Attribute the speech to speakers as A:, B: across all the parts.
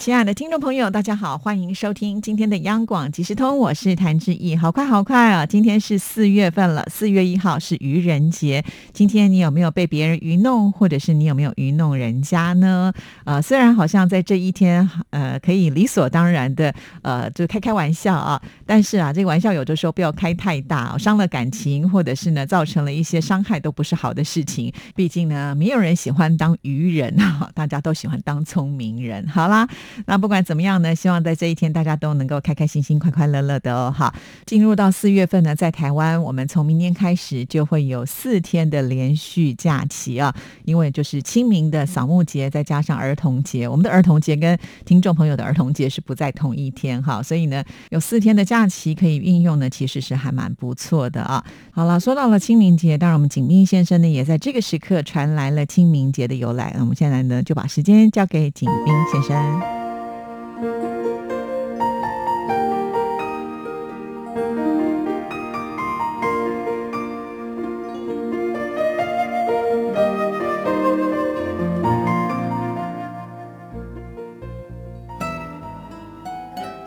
A: 亲爱的听众朋友，大家好，欢迎收听今天的央广即时通，我是谭志毅。好快好快啊！今天是四月份了，四月一号是愚人节。今天你有没有被别人愚弄，或者是你有没有愚弄人家呢？呃，虽然好像在这一天，呃，可以理所当然的，呃，就开开玩笑啊，但是啊，这个玩笑有的时候不要开太大，伤了感情，或者是呢，造成了一些伤害，都不是好的事情。毕竟呢，没有人喜欢当愚人啊，大家都喜欢当聪明人。好啦。那不管怎么样呢，希望在这一天大家都能够开开心心、快快乐乐的哦。好，进入到四月份呢，在台湾，我们从明天开始就会有四天的连续假期啊，因为就是清明的扫墓节，再加上儿童节，我们的儿童节跟听众朋友的儿童节是不在同一天哈，所以呢，有四天的假期可以运用呢，其实是还蛮不错的啊。好了，说到了清明节，当然我们景斌先生呢，也在这个时刻传来了清明节的由来。那我们现在呢，就把时间交给景斌先生。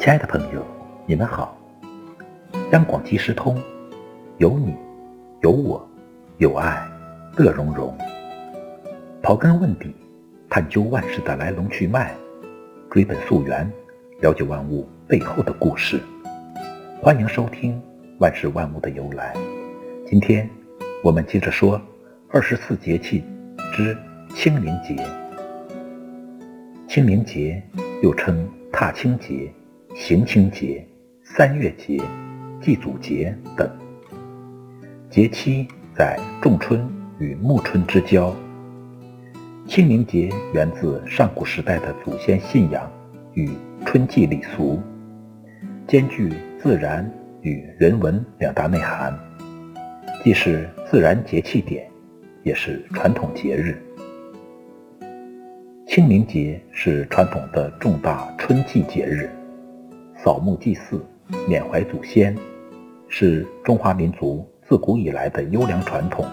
B: 亲爱的朋友，你们好！央广即时通，有你，有我，有爱，乐融融。刨根问底，探究万事的来龙去脉。追本溯源，了解万物背后的故事。欢迎收听《万事万物的由来》。今天我们接着说二十四节气之清明节。清明节又称踏青节、行清节、三月节、祭祖节等，节期在仲春与暮春之交。清明节源自上古时代的祖先信仰与春季礼俗，兼具自然与人文两大内涵，既是自然节气点，也是传统节日。清明节是传统的重大春季节日，扫墓祭祀、缅怀祖先，是中华民族自古以来的优良传统。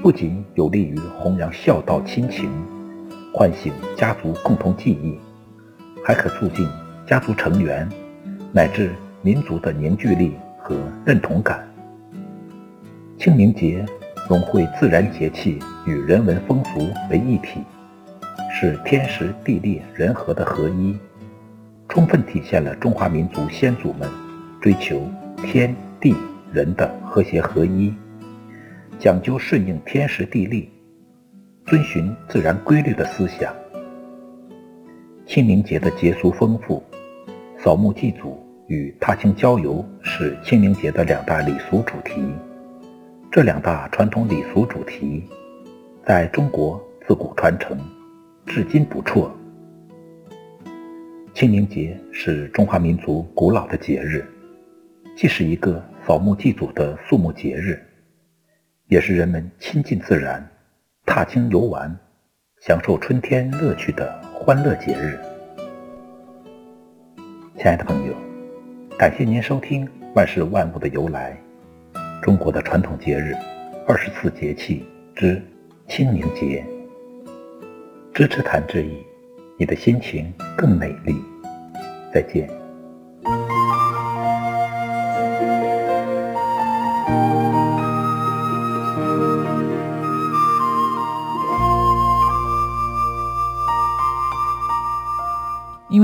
B: 不仅有利于弘扬孝道亲情，唤醒家族共同记忆，还可促进家族成员乃至民族的凝聚力和认同感。清明节融汇自然节气与人文风俗为一体，是天时地利人和的合一，充分体现了中华民族先祖们追求天地人的和谐合一。讲究顺应天时地利，遵循自然规律的思想。清明节的节俗丰富，扫墓祭祖与踏青郊游是清明节的两大礼俗主题。这两大传统礼俗主题，在中国自古传承，至今不辍。清明节是中华民族古老的节日，既是一个扫墓祭祖的肃穆节日。也是人们亲近自然、踏青游玩、享受春天乐趣的欢乐节日。亲爱的朋友，感谢您收听《万事万物的由来》，中国的传统节日二十四节气之清明节。支持谭志毅，你的心情更美丽。再见。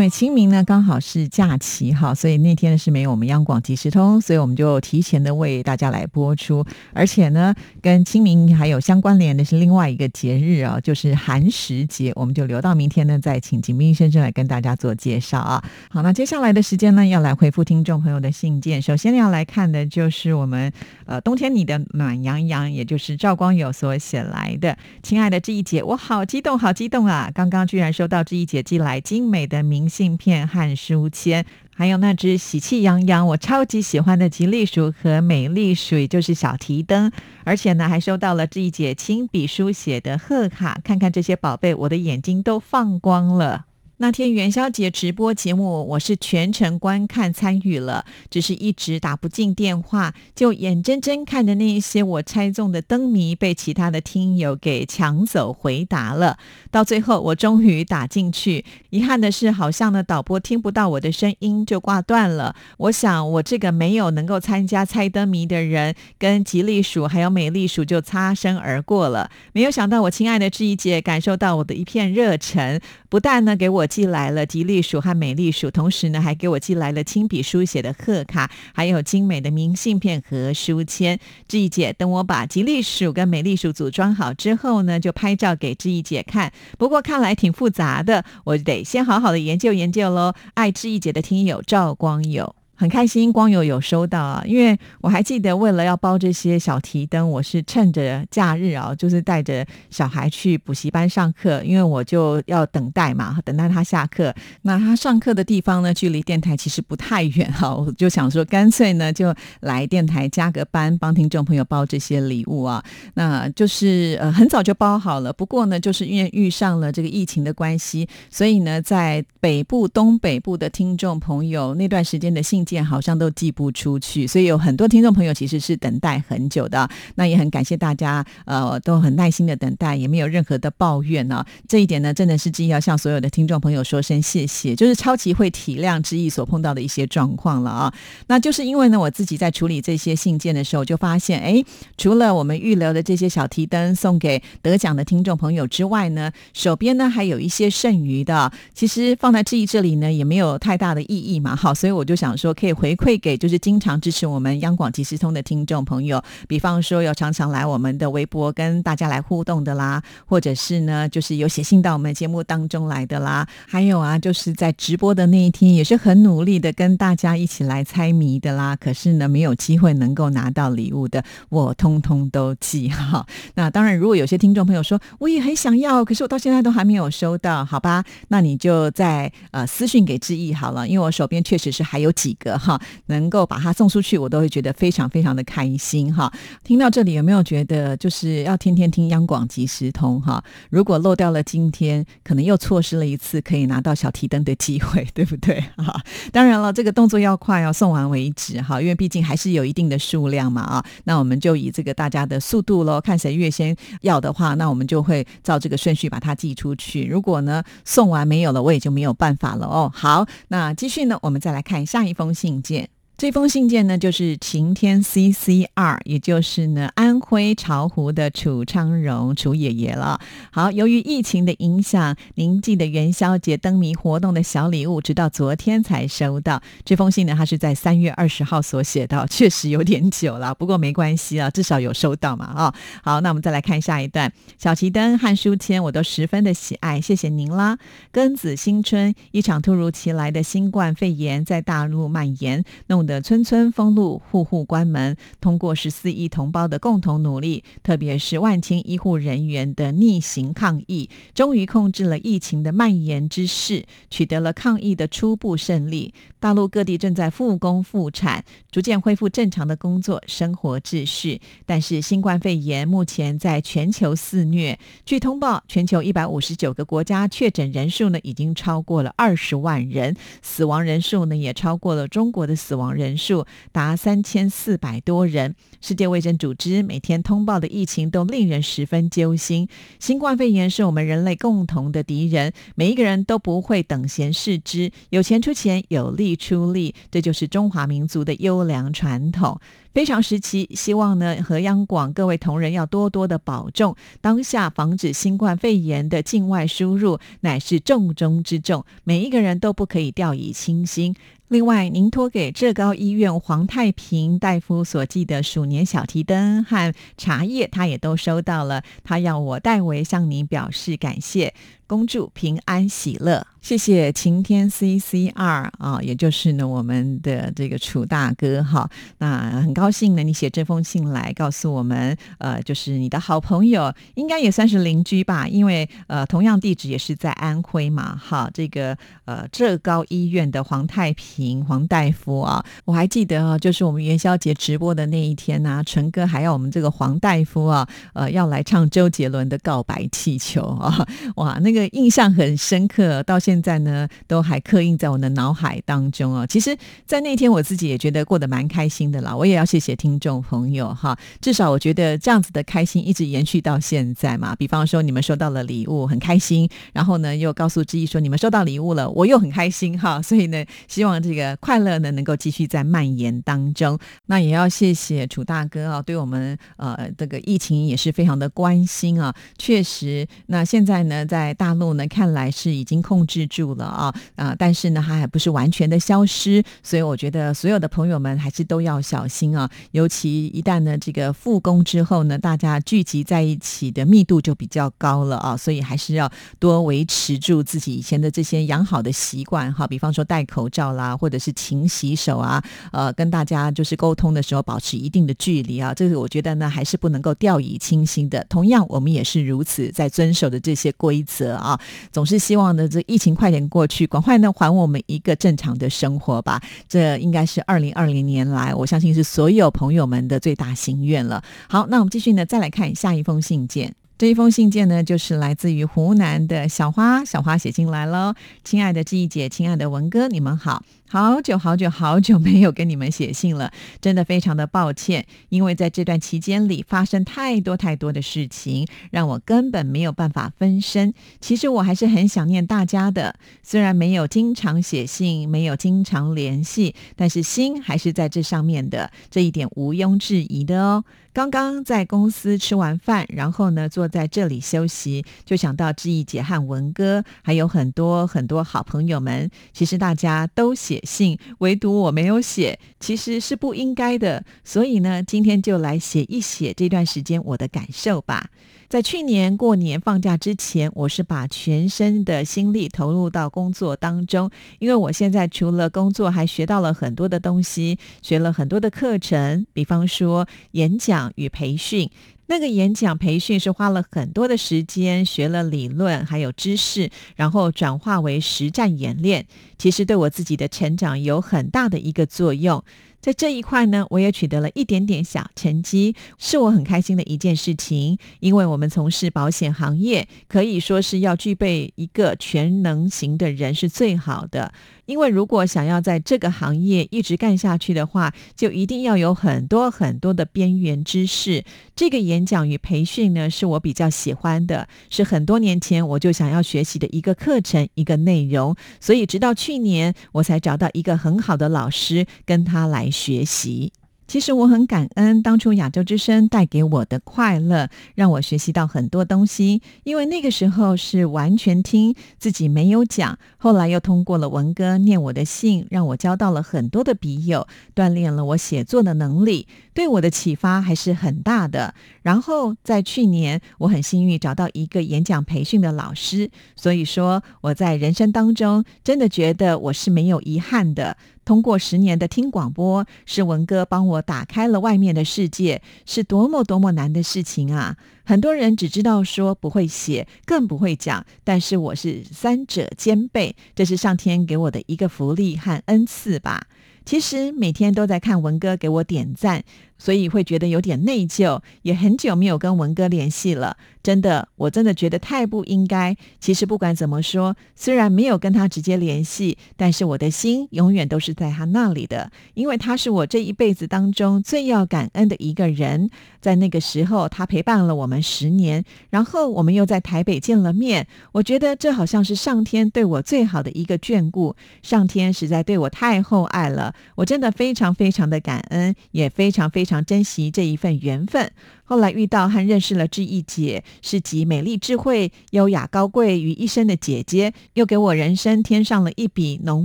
A: 清明呢刚好是假期哈，所以那天呢是没有我们央广即时通，所以我们就提前的为大家来播出。而且呢，跟清明还有相关联的是另外一个节日啊，就是寒食节，我们就留到明天呢再请景斌先生来跟大家做介绍啊。好，那接下来的时间呢，要来回复听众朋友的信件。首先要来看的就是我们呃冬天你的暖洋洋，也就是赵光友所写来的。亲爱的志毅姐，我好激动，好激动啊！刚刚居然收到志毅姐寄来精美的明。信片和书签，还有那只喜气洋洋、我超级喜欢的吉利鼠和美丽鼠，也就是小提灯。而且呢，还收到了这一节亲笔书写的贺卡。看看这些宝贝，我的眼睛都放光了。那天元宵节直播节目，我是全程观看参与了，只是一直打不进电话，就眼睁睁看着那一些我猜中的灯谜被其他的听友给抢走回答了。到最后，我终于打进去，遗憾的是，好像呢导播听不到我的声音就挂断了。我想，我这个没有能够参加猜灯谜的人，跟吉利鼠还有美丽鼠就擦身而过了。没有想到，我亲爱的志怡姐感受到我的一片热忱，不但呢给我。寄来了吉利鼠和美丽鼠，同时呢还给我寄来了亲笔书写的贺卡，还有精美的明信片和书签。志毅姐，等我把吉利鼠跟美丽鼠组装好之后呢，就拍照给志毅姐看。不过看来挺复杂的，我得先好好的研究研究喽。爱志毅姐的听友赵光友。很开心，光友有收到啊！因为我还记得，为了要包这些小提灯，我是趁着假日啊，就是带着小孩去补习班上课，因为我就要等待嘛，等待他下课。那他上课的地方呢，距离电台其实不太远哈，我就想说，干脆呢就来电台加个班，帮听众朋友包这些礼物啊。那就是呃很早就包好了，不过呢，就是因为遇上了这个疫情的关系，所以呢，在北部、东北部的听众朋友那段时间的信。件好像都寄不出去，所以有很多听众朋友其实是等待很久的。那也很感谢大家，呃，都很耐心的等待，也没有任何的抱怨呢。这一点呢，真的是志毅要向所有的听众朋友说声谢谢，就是超级会体谅志毅所碰到的一些状况了啊。那就是因为呢，我自己在处理这些信件的时候，就发现，哎，除了我们预留的这些小提灯送给得奖的听众朋友之外呢，手边呢还有一些剩余的，其实放在志毅这里呢，也没有太大的意义嘛。好，所以我就想说。可以回馈给就是经常支持我们央广即时通的听众朋友，比方说有常常来我们的微博跟大家来互动的啦，或者是呢就是有写信到我们节目当中来的啦，还有啊就是在直播的那一天也是很努力的跟大家一起来猜谜的啦，可是呢没有机会能够拿到礼物的，我通通都记哈。那当然，如果有些听众朋友说我也很想要，可是我到现在都还没有收到，好吧？那你就在呃私信给志毅好了，因为我手边确实是还有几个。个哈，能够把它送出去，我都会觉得非常非常的开心哈。听到这里有没有觉得就是要天天听央广即时通哈？如果漏掉了今天，可能又错失了一次可以拿到小提灯的机会，对不对 哈？当然了，这个动作要快，要送完为止哈，因为毕竟还是有一定的数量嘛啊。那我们就以这个大家的速度喽，看谁越先要的话，那我们就会照这个顺序把它寄出去。如果呢送完没有了，我也就没有办法了哦。好，那继续呢，我们再来看下一封。信件。这封信件呢，就是晴天 CCR，也就是呢安徽巢湖的楚昌荣楚爷爷了。好，由于疫情的影响，您寄的元宵节灯谜活动的小礼物，直到昨天才收到。这封信呢，他是在三月二十号所写到，确实有点久了，不过没关系啊，至少有收到嘛啊。好，那我们再来看下一段，小旗灯和书签我都十分的喜爱，谢谢您啦。庚子新春，一场突如其来的新冠肺炎在大陆蔓延，弄。的村村封路，户户关门。通过十四亿同胞的共同努力，特别是万千医护人员的逆行抗疫，终于控制了疫情的蔓延之势，取得了抗疫的初步胜利。大陆各地正在复工复产，逐渐恢复正常的工作生活秩序。但是新冠肺炎目前在全球肆虐。据通报，全球一百五十九个国家确诊人数呢，已经超过了二十万人，死亡人数呢，也超过了中国的死亡。人数达三千四百多人。世界卫生组织每天通报的疫情都令人十分揪心。新冠肺炎是我们人类共同的敌人，每一个人都不会等闲视之，有钱出钱，有力出力，这就是中华民族的优良传统。非常时期，希望呢和央广各位同仁要多多的保重。当下防止新冠肺炎的境外输入乃是重中之重，每一个人都不可以掉以轻心。另外，您托给浙高医院黄太平大夫所寄的鼠年小提灯和茶叶，他也都收到了。他要我代为向您表示感谢。恭祝平安喜乐。谢谢晴天 CCR 啊，也就是呢我们的这个楚大哥哈。那很高兴呢，你写这封信来告诉我们，呃，就是你的好朋友，应该也算是邻居吧，因为呃同样地址也是在安徽嘛。哈，这个呃浙高医院的黄太平黄大夫啊，我还记得啊，就是我们元宵节直播的那一天呢，纯哥还要我们这个黄大夫啊，呃，要来唱周杰伦的《告白气球》啊，哇，那个印象很深刻，到现。在呢，都还刻印在我的脑海当中哦。其实，在那天我自己也觉得过得蛮开心的啦。我也要谢谢听众朋友哈，至少我觉得这样子的开心一直延续到现在嘛。比方说，你们收到了礼物，很开心，然后呢，又告诉志毅说你们收到礼物了，我又很开心哈。所以呢，希望这个快乐呢能够继续在蔓延当中。那也要谢谢楚大哥啊，对我们呃这个疫情也是非常的关心啊。确实，那现在呢，在大大陆呢，看来是已经控制。住了啊啊！但是呢，它还不是完全的消失，所以我觉得所有的朋友们还是都要小心啊。尤其一旦呢这个复工之后呢，大家聚集在一起的密度就比较高了啊，所以还是要多维持住自己以前的这些养好的习惯哈。比方说戴口罩啦，或者是勤洗手啊，呃，跟大家就是沟通的时候保持一定的距离啊。这个我觉得呢还是不能够掉以轻心的。同样，我们也是如此在遵守的这些规则啊，总是希望呢这疫情。快点过去，赶快呢还我们一个正常的生活吧！这应该是二零二零年来，我相信是所有朋友们的最大心愿了。好，那我们继续呢，再来看下一封信件。这一封信件呢，就是来自于湖南的小花。小花写进来了：“亲爱的志毅姐，亲爱的文哥，你们好。”好久好久好久没有跟你们写信了，真的非常的抱歉，因为在这段期间里发生太多太多的事情，让我根本没有办法分身。其实我还是很想念大家的，虽然没有经常写信，没有经常联系，但是心还是在这上面的，这一点毋庸置疑的哦。刚刚在公司吃完饭，然后呢坐在这里休息，就想到志毅姐和文哥，还有很多很多好朋友们，其实大家都写。信，唯独我没有写，其实是不应该的。所以呢，今天就来写一写这段时间我的感受吧。在去年过年放假之前，我是把全身的心力投入到工作当中，因为我现在除了工作，还学到了很多的东西，学了很多的课程，比方说演讲与培训。那个演讲培训是花了很多的时间，学了理论还有知识，然后转化为实战演练。其实对我自己的成长有很大的一个作用。在这一块呢，我也取得了一点点小成绩，是我很开心的一件事情。因为我们从事保险行业，可以说是要具备一个全能型的人是最好的。因为如果想要在这个行业一直干下去的话，就一定要有很多很多的边缘知识。这个演讲与培训呢，是我比较喜欢的，是很多年前我就想要学习的一个课程、一个内容。所以直到去年，我才找到一个很好的老师，跟他来学习。其实我很感恩当初亚洲之声带给我的快乐，让我学习到很多东西。因为那个时候是完全听，自己没有讲。后来又通过了文哥念我的信，让我交到了很多的笔友，锻炼了我写作的能力，对我的启发还是很大的。然后在去年，我很幸运找到一个演讲培训的老师，所以说我在人生当中真的觉得我是没有遗憾的。通过十年的听广播，是文哥帮我打开了外面的世界，是多么多么难的事情啊！很多人只知道说不会写，更不会讲，但是我是三者兼备，这是上天给我的一个福利和恩赐吧。其实每天都在看文哥给我点赞。所以会觉得有点内疚，也很久没有跟文哥联系了。真的，我真的觉得太不应该。其实不管怎么说，虽然没有跟他直接联系，但是我的心永远都是在他那里的，因为他是我这一辈子当中最要感恩的一个人。在那个时候，他陪伴了我们十年，然后我们又在台北见了面。我觉得这好像是上天对我最好的一个眷顾。上天实在对我太厚爱了，我真的非常非常的感恩，也非常非常。常珍惜这一份缘分。后来遇到和认识了志毅姐，是集美丽、智慧、优雅、高贵于一身的姐姐，又给我人生添上了一笔浓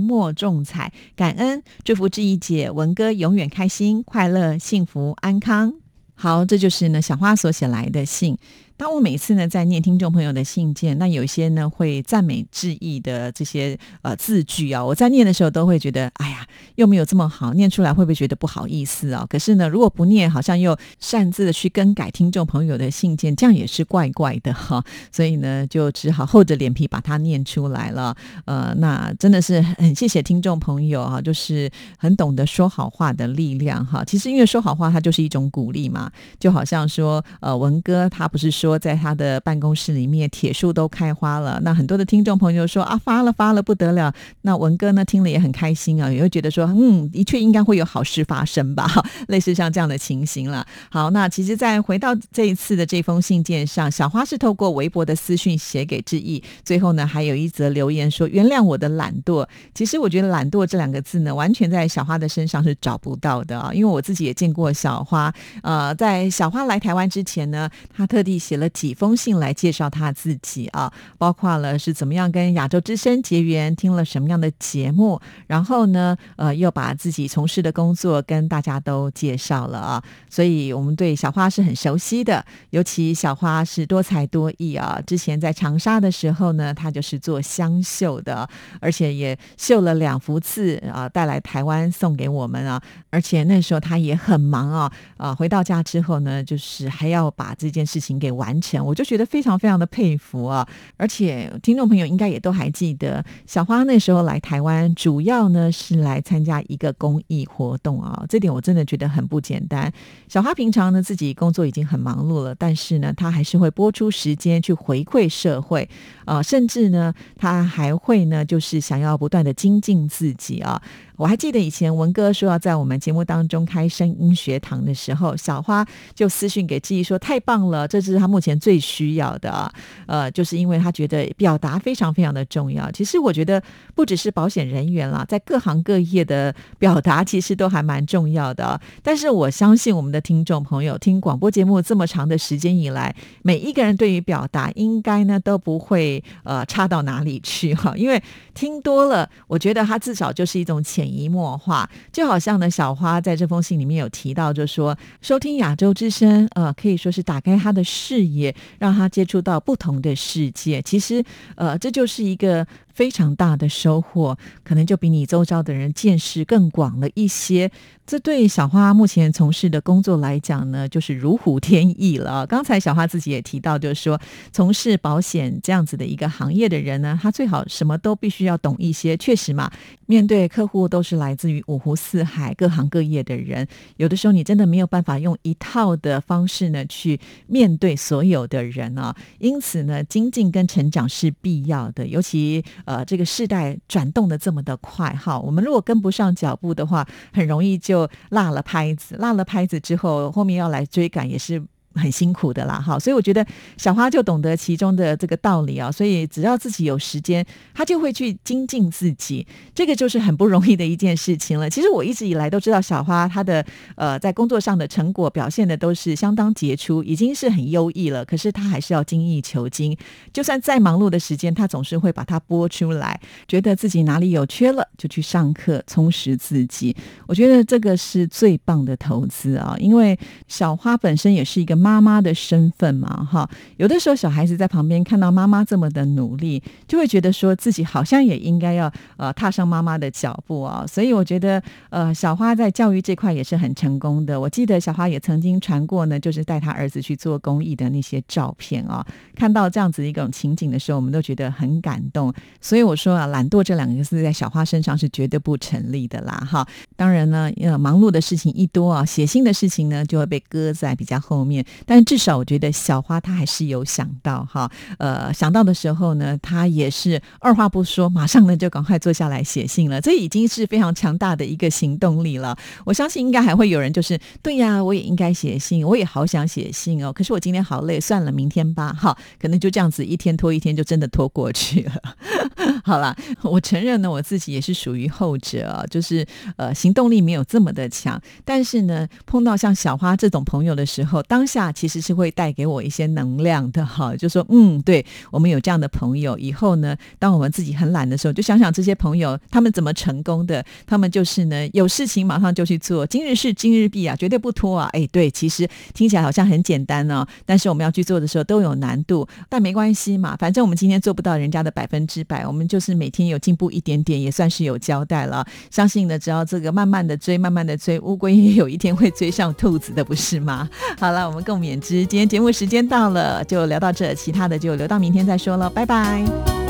A: 墨重彩。感恩，祝福志毅姐、文哥永远开心、快乐、幸福、安康。好，这就是呢小花所写来的信。当我每次呢在念听众朋友的信件，那有一些呢会赞美致意的这些呃字句啊，我在念的时候都会觉得，哎呀，又没有这么好，念出来会不会觉得不好意思啊？可是呢，如果不念，好像又擅自的去更改听众朋友的信件，这样也是怪怪的哈。所以呢，就只好厚着脸皮把它念出来了。呃，那真的是很谢谢听众朋友啊，就是很懂得说好话的力量哈。其实因为说好话，它就是一种鼓励嘛，就好像说，呃，文哥他不是说说在他的办公室里面铁树都开花了，那很多的听众朋友说啊发了发了不得了，那文哥呢听了也很开心啊，也会觉得说，嗯，的确应该会有好事发生吧，类似像这样的情形了。好，那其实再回到这一次的这封信件上，小花是透过微博的私讯写给志毅，最后呢还有一则留言说原谅我的懒惰。其实我觉得懒惰这两个字呢，完全在小花的身上是找不到的啊，因为我自己也见过小花，呃，在小花来台湾之前呢，她特地写了几封信来介绍他自己啊，包括了是怎么样跟亚洲之声结缘，听了什么样的节目，然后呢，呃，又把自己从事的工作跟大家都介绍了啊，所以我们对小花是很熟悉的，尤其小花是多才多艺啊，之前在长沙的时候呢，她就是做香绣的，而且也绣了两幅字啊，带来台湾送给我们啊，而且那时候她也很忙啊，啊，回到家之后呢，就是还要把这件事情给我完成，我就觉得非常非常的佩服啊，而且听众朋友应该也都还记得，小花那时候来台湾，主要呢是来参加一个公益活动啊，这点我真的觉得很不简单。小花平常呢自己工作已经很忙碌了，但是呢，她还是会拨出时间去回馈社会啊，甚至呢，她还会呢，就是想要不断的精进自己啊。我还记得以前文哥说要在我们节目当中开声音学堂的时候，小花就私讯给志毅说：“太棒了，这是他目前最需要的！”呃，就是因为他觉得表达非常非常的重要。其实我觉得不只是保险人员啦，在各行各业的表达其实都还蛮重要的。但是我相信我们的听众朋友听广播节目这么长的时间以来，每一个人对于表达应该呢都不会呃差到哪里去哈，因为听多了，我觉得他至少就是一种潜。潜移默化，就好像呢，小花在这封信里面有提到，就说收听亚洲之声，呃，可以说是打开他的视野，让他接触到不同的世界。其实，呃，这就是一个。非常大的收获，可能就比你周遭的人见识更广了一些。这对小花目前从事的工作来讲呢，就是如虎添翼了。刚才小花自己也提到，就是说从事保险这样子的一个行业的人呢，他最好什么都必须要懂一些。确实嘛，面对客户都是来自于五湖四海、各行各业的人，有的时候你真的没有办法用一套的方式呢去面对所有的人啊。因此呢，精进跟成长是必要的，尤其。呃，这个世代转动的这么的快哈，我们如果跟不上脚步的话，很容易就落了拍子。落了拍子之后，后面要来追赶也是。很辛苦的啦，哈，所以我觉得小花就懂得其中的这个道理啊，所以只要自己有时间，他就会去精进自己，这个就是很不容易的一件事情了。其实我一直以来都知道小花她的呃在工作上的成果表现的都是相当杰出，已经是很优异了。可是她还是要精益求精，就算再忙碌的时间，她总是会把它拨出来，觉得自己哪里有缺了，就去上课充实自己。我觉得这个是最棒的投资啊，因为小花本身也是一个。妈妈妈的身份嘛，哈，有的时候小孩子在旁边看到妈妈这么的努力，就会觉得说自己好像也应该要呃踏上妈妈的脚步啊。所以我觉得呃小花在教育这块也是很成功的。我记得小花也曾经传过呢，就是带他儿子去做公益的那些照片啊。看到这样子一种情景的时候，我们都觉得很感动。所以我说啊，懒惰这两个字在小花身上是绝对不成立的啦，哈。当然呢，呃，忙碌的事情一多啊，写信的事情呢就会被搁在比较后面。但至少我觉得小花她还是有想到哈，呃，想到的时候呢，她也是二话不说，马上呢就赶快坐下来写信了。这已经是非常强大的一个行动力了。我相信应该还会有人就是，对呀，我也应该写信，我也好想写信哦。可是我今天好累，算了，明天吧。哈，可能就这样子一天拖一天，就真的拖过去了。好了，我承认呢，我自己也是属于后者，就是呃行动力没有这么的强。但是呢，碰到像小花这种朋友的时候，当下下其实是会带给我一些能量的哈。就说嗯，对我们有这样的朋友，以后呢，当我们自己很懒的时候，就想想这些朋友他们怎么成功的。他们就是呢，有事情马上就去做，今日事今日毕啊，绝对不拖啊。哎，对，其实听起来好像很简单哦，但是我们要去做的时候都有难度，但没关系嘛，反正我们今天做不到人家的百分之百，我们就是每天有进步一点点，也算是有交代了。相信呢，只要这个慢慢的追，慢慢的追，乌龟也有一天会追上兔子的，不是吗？好了，我们共勉之。今天节目时间到了，就聊到这，其他的就留到明天再说了，拜拜。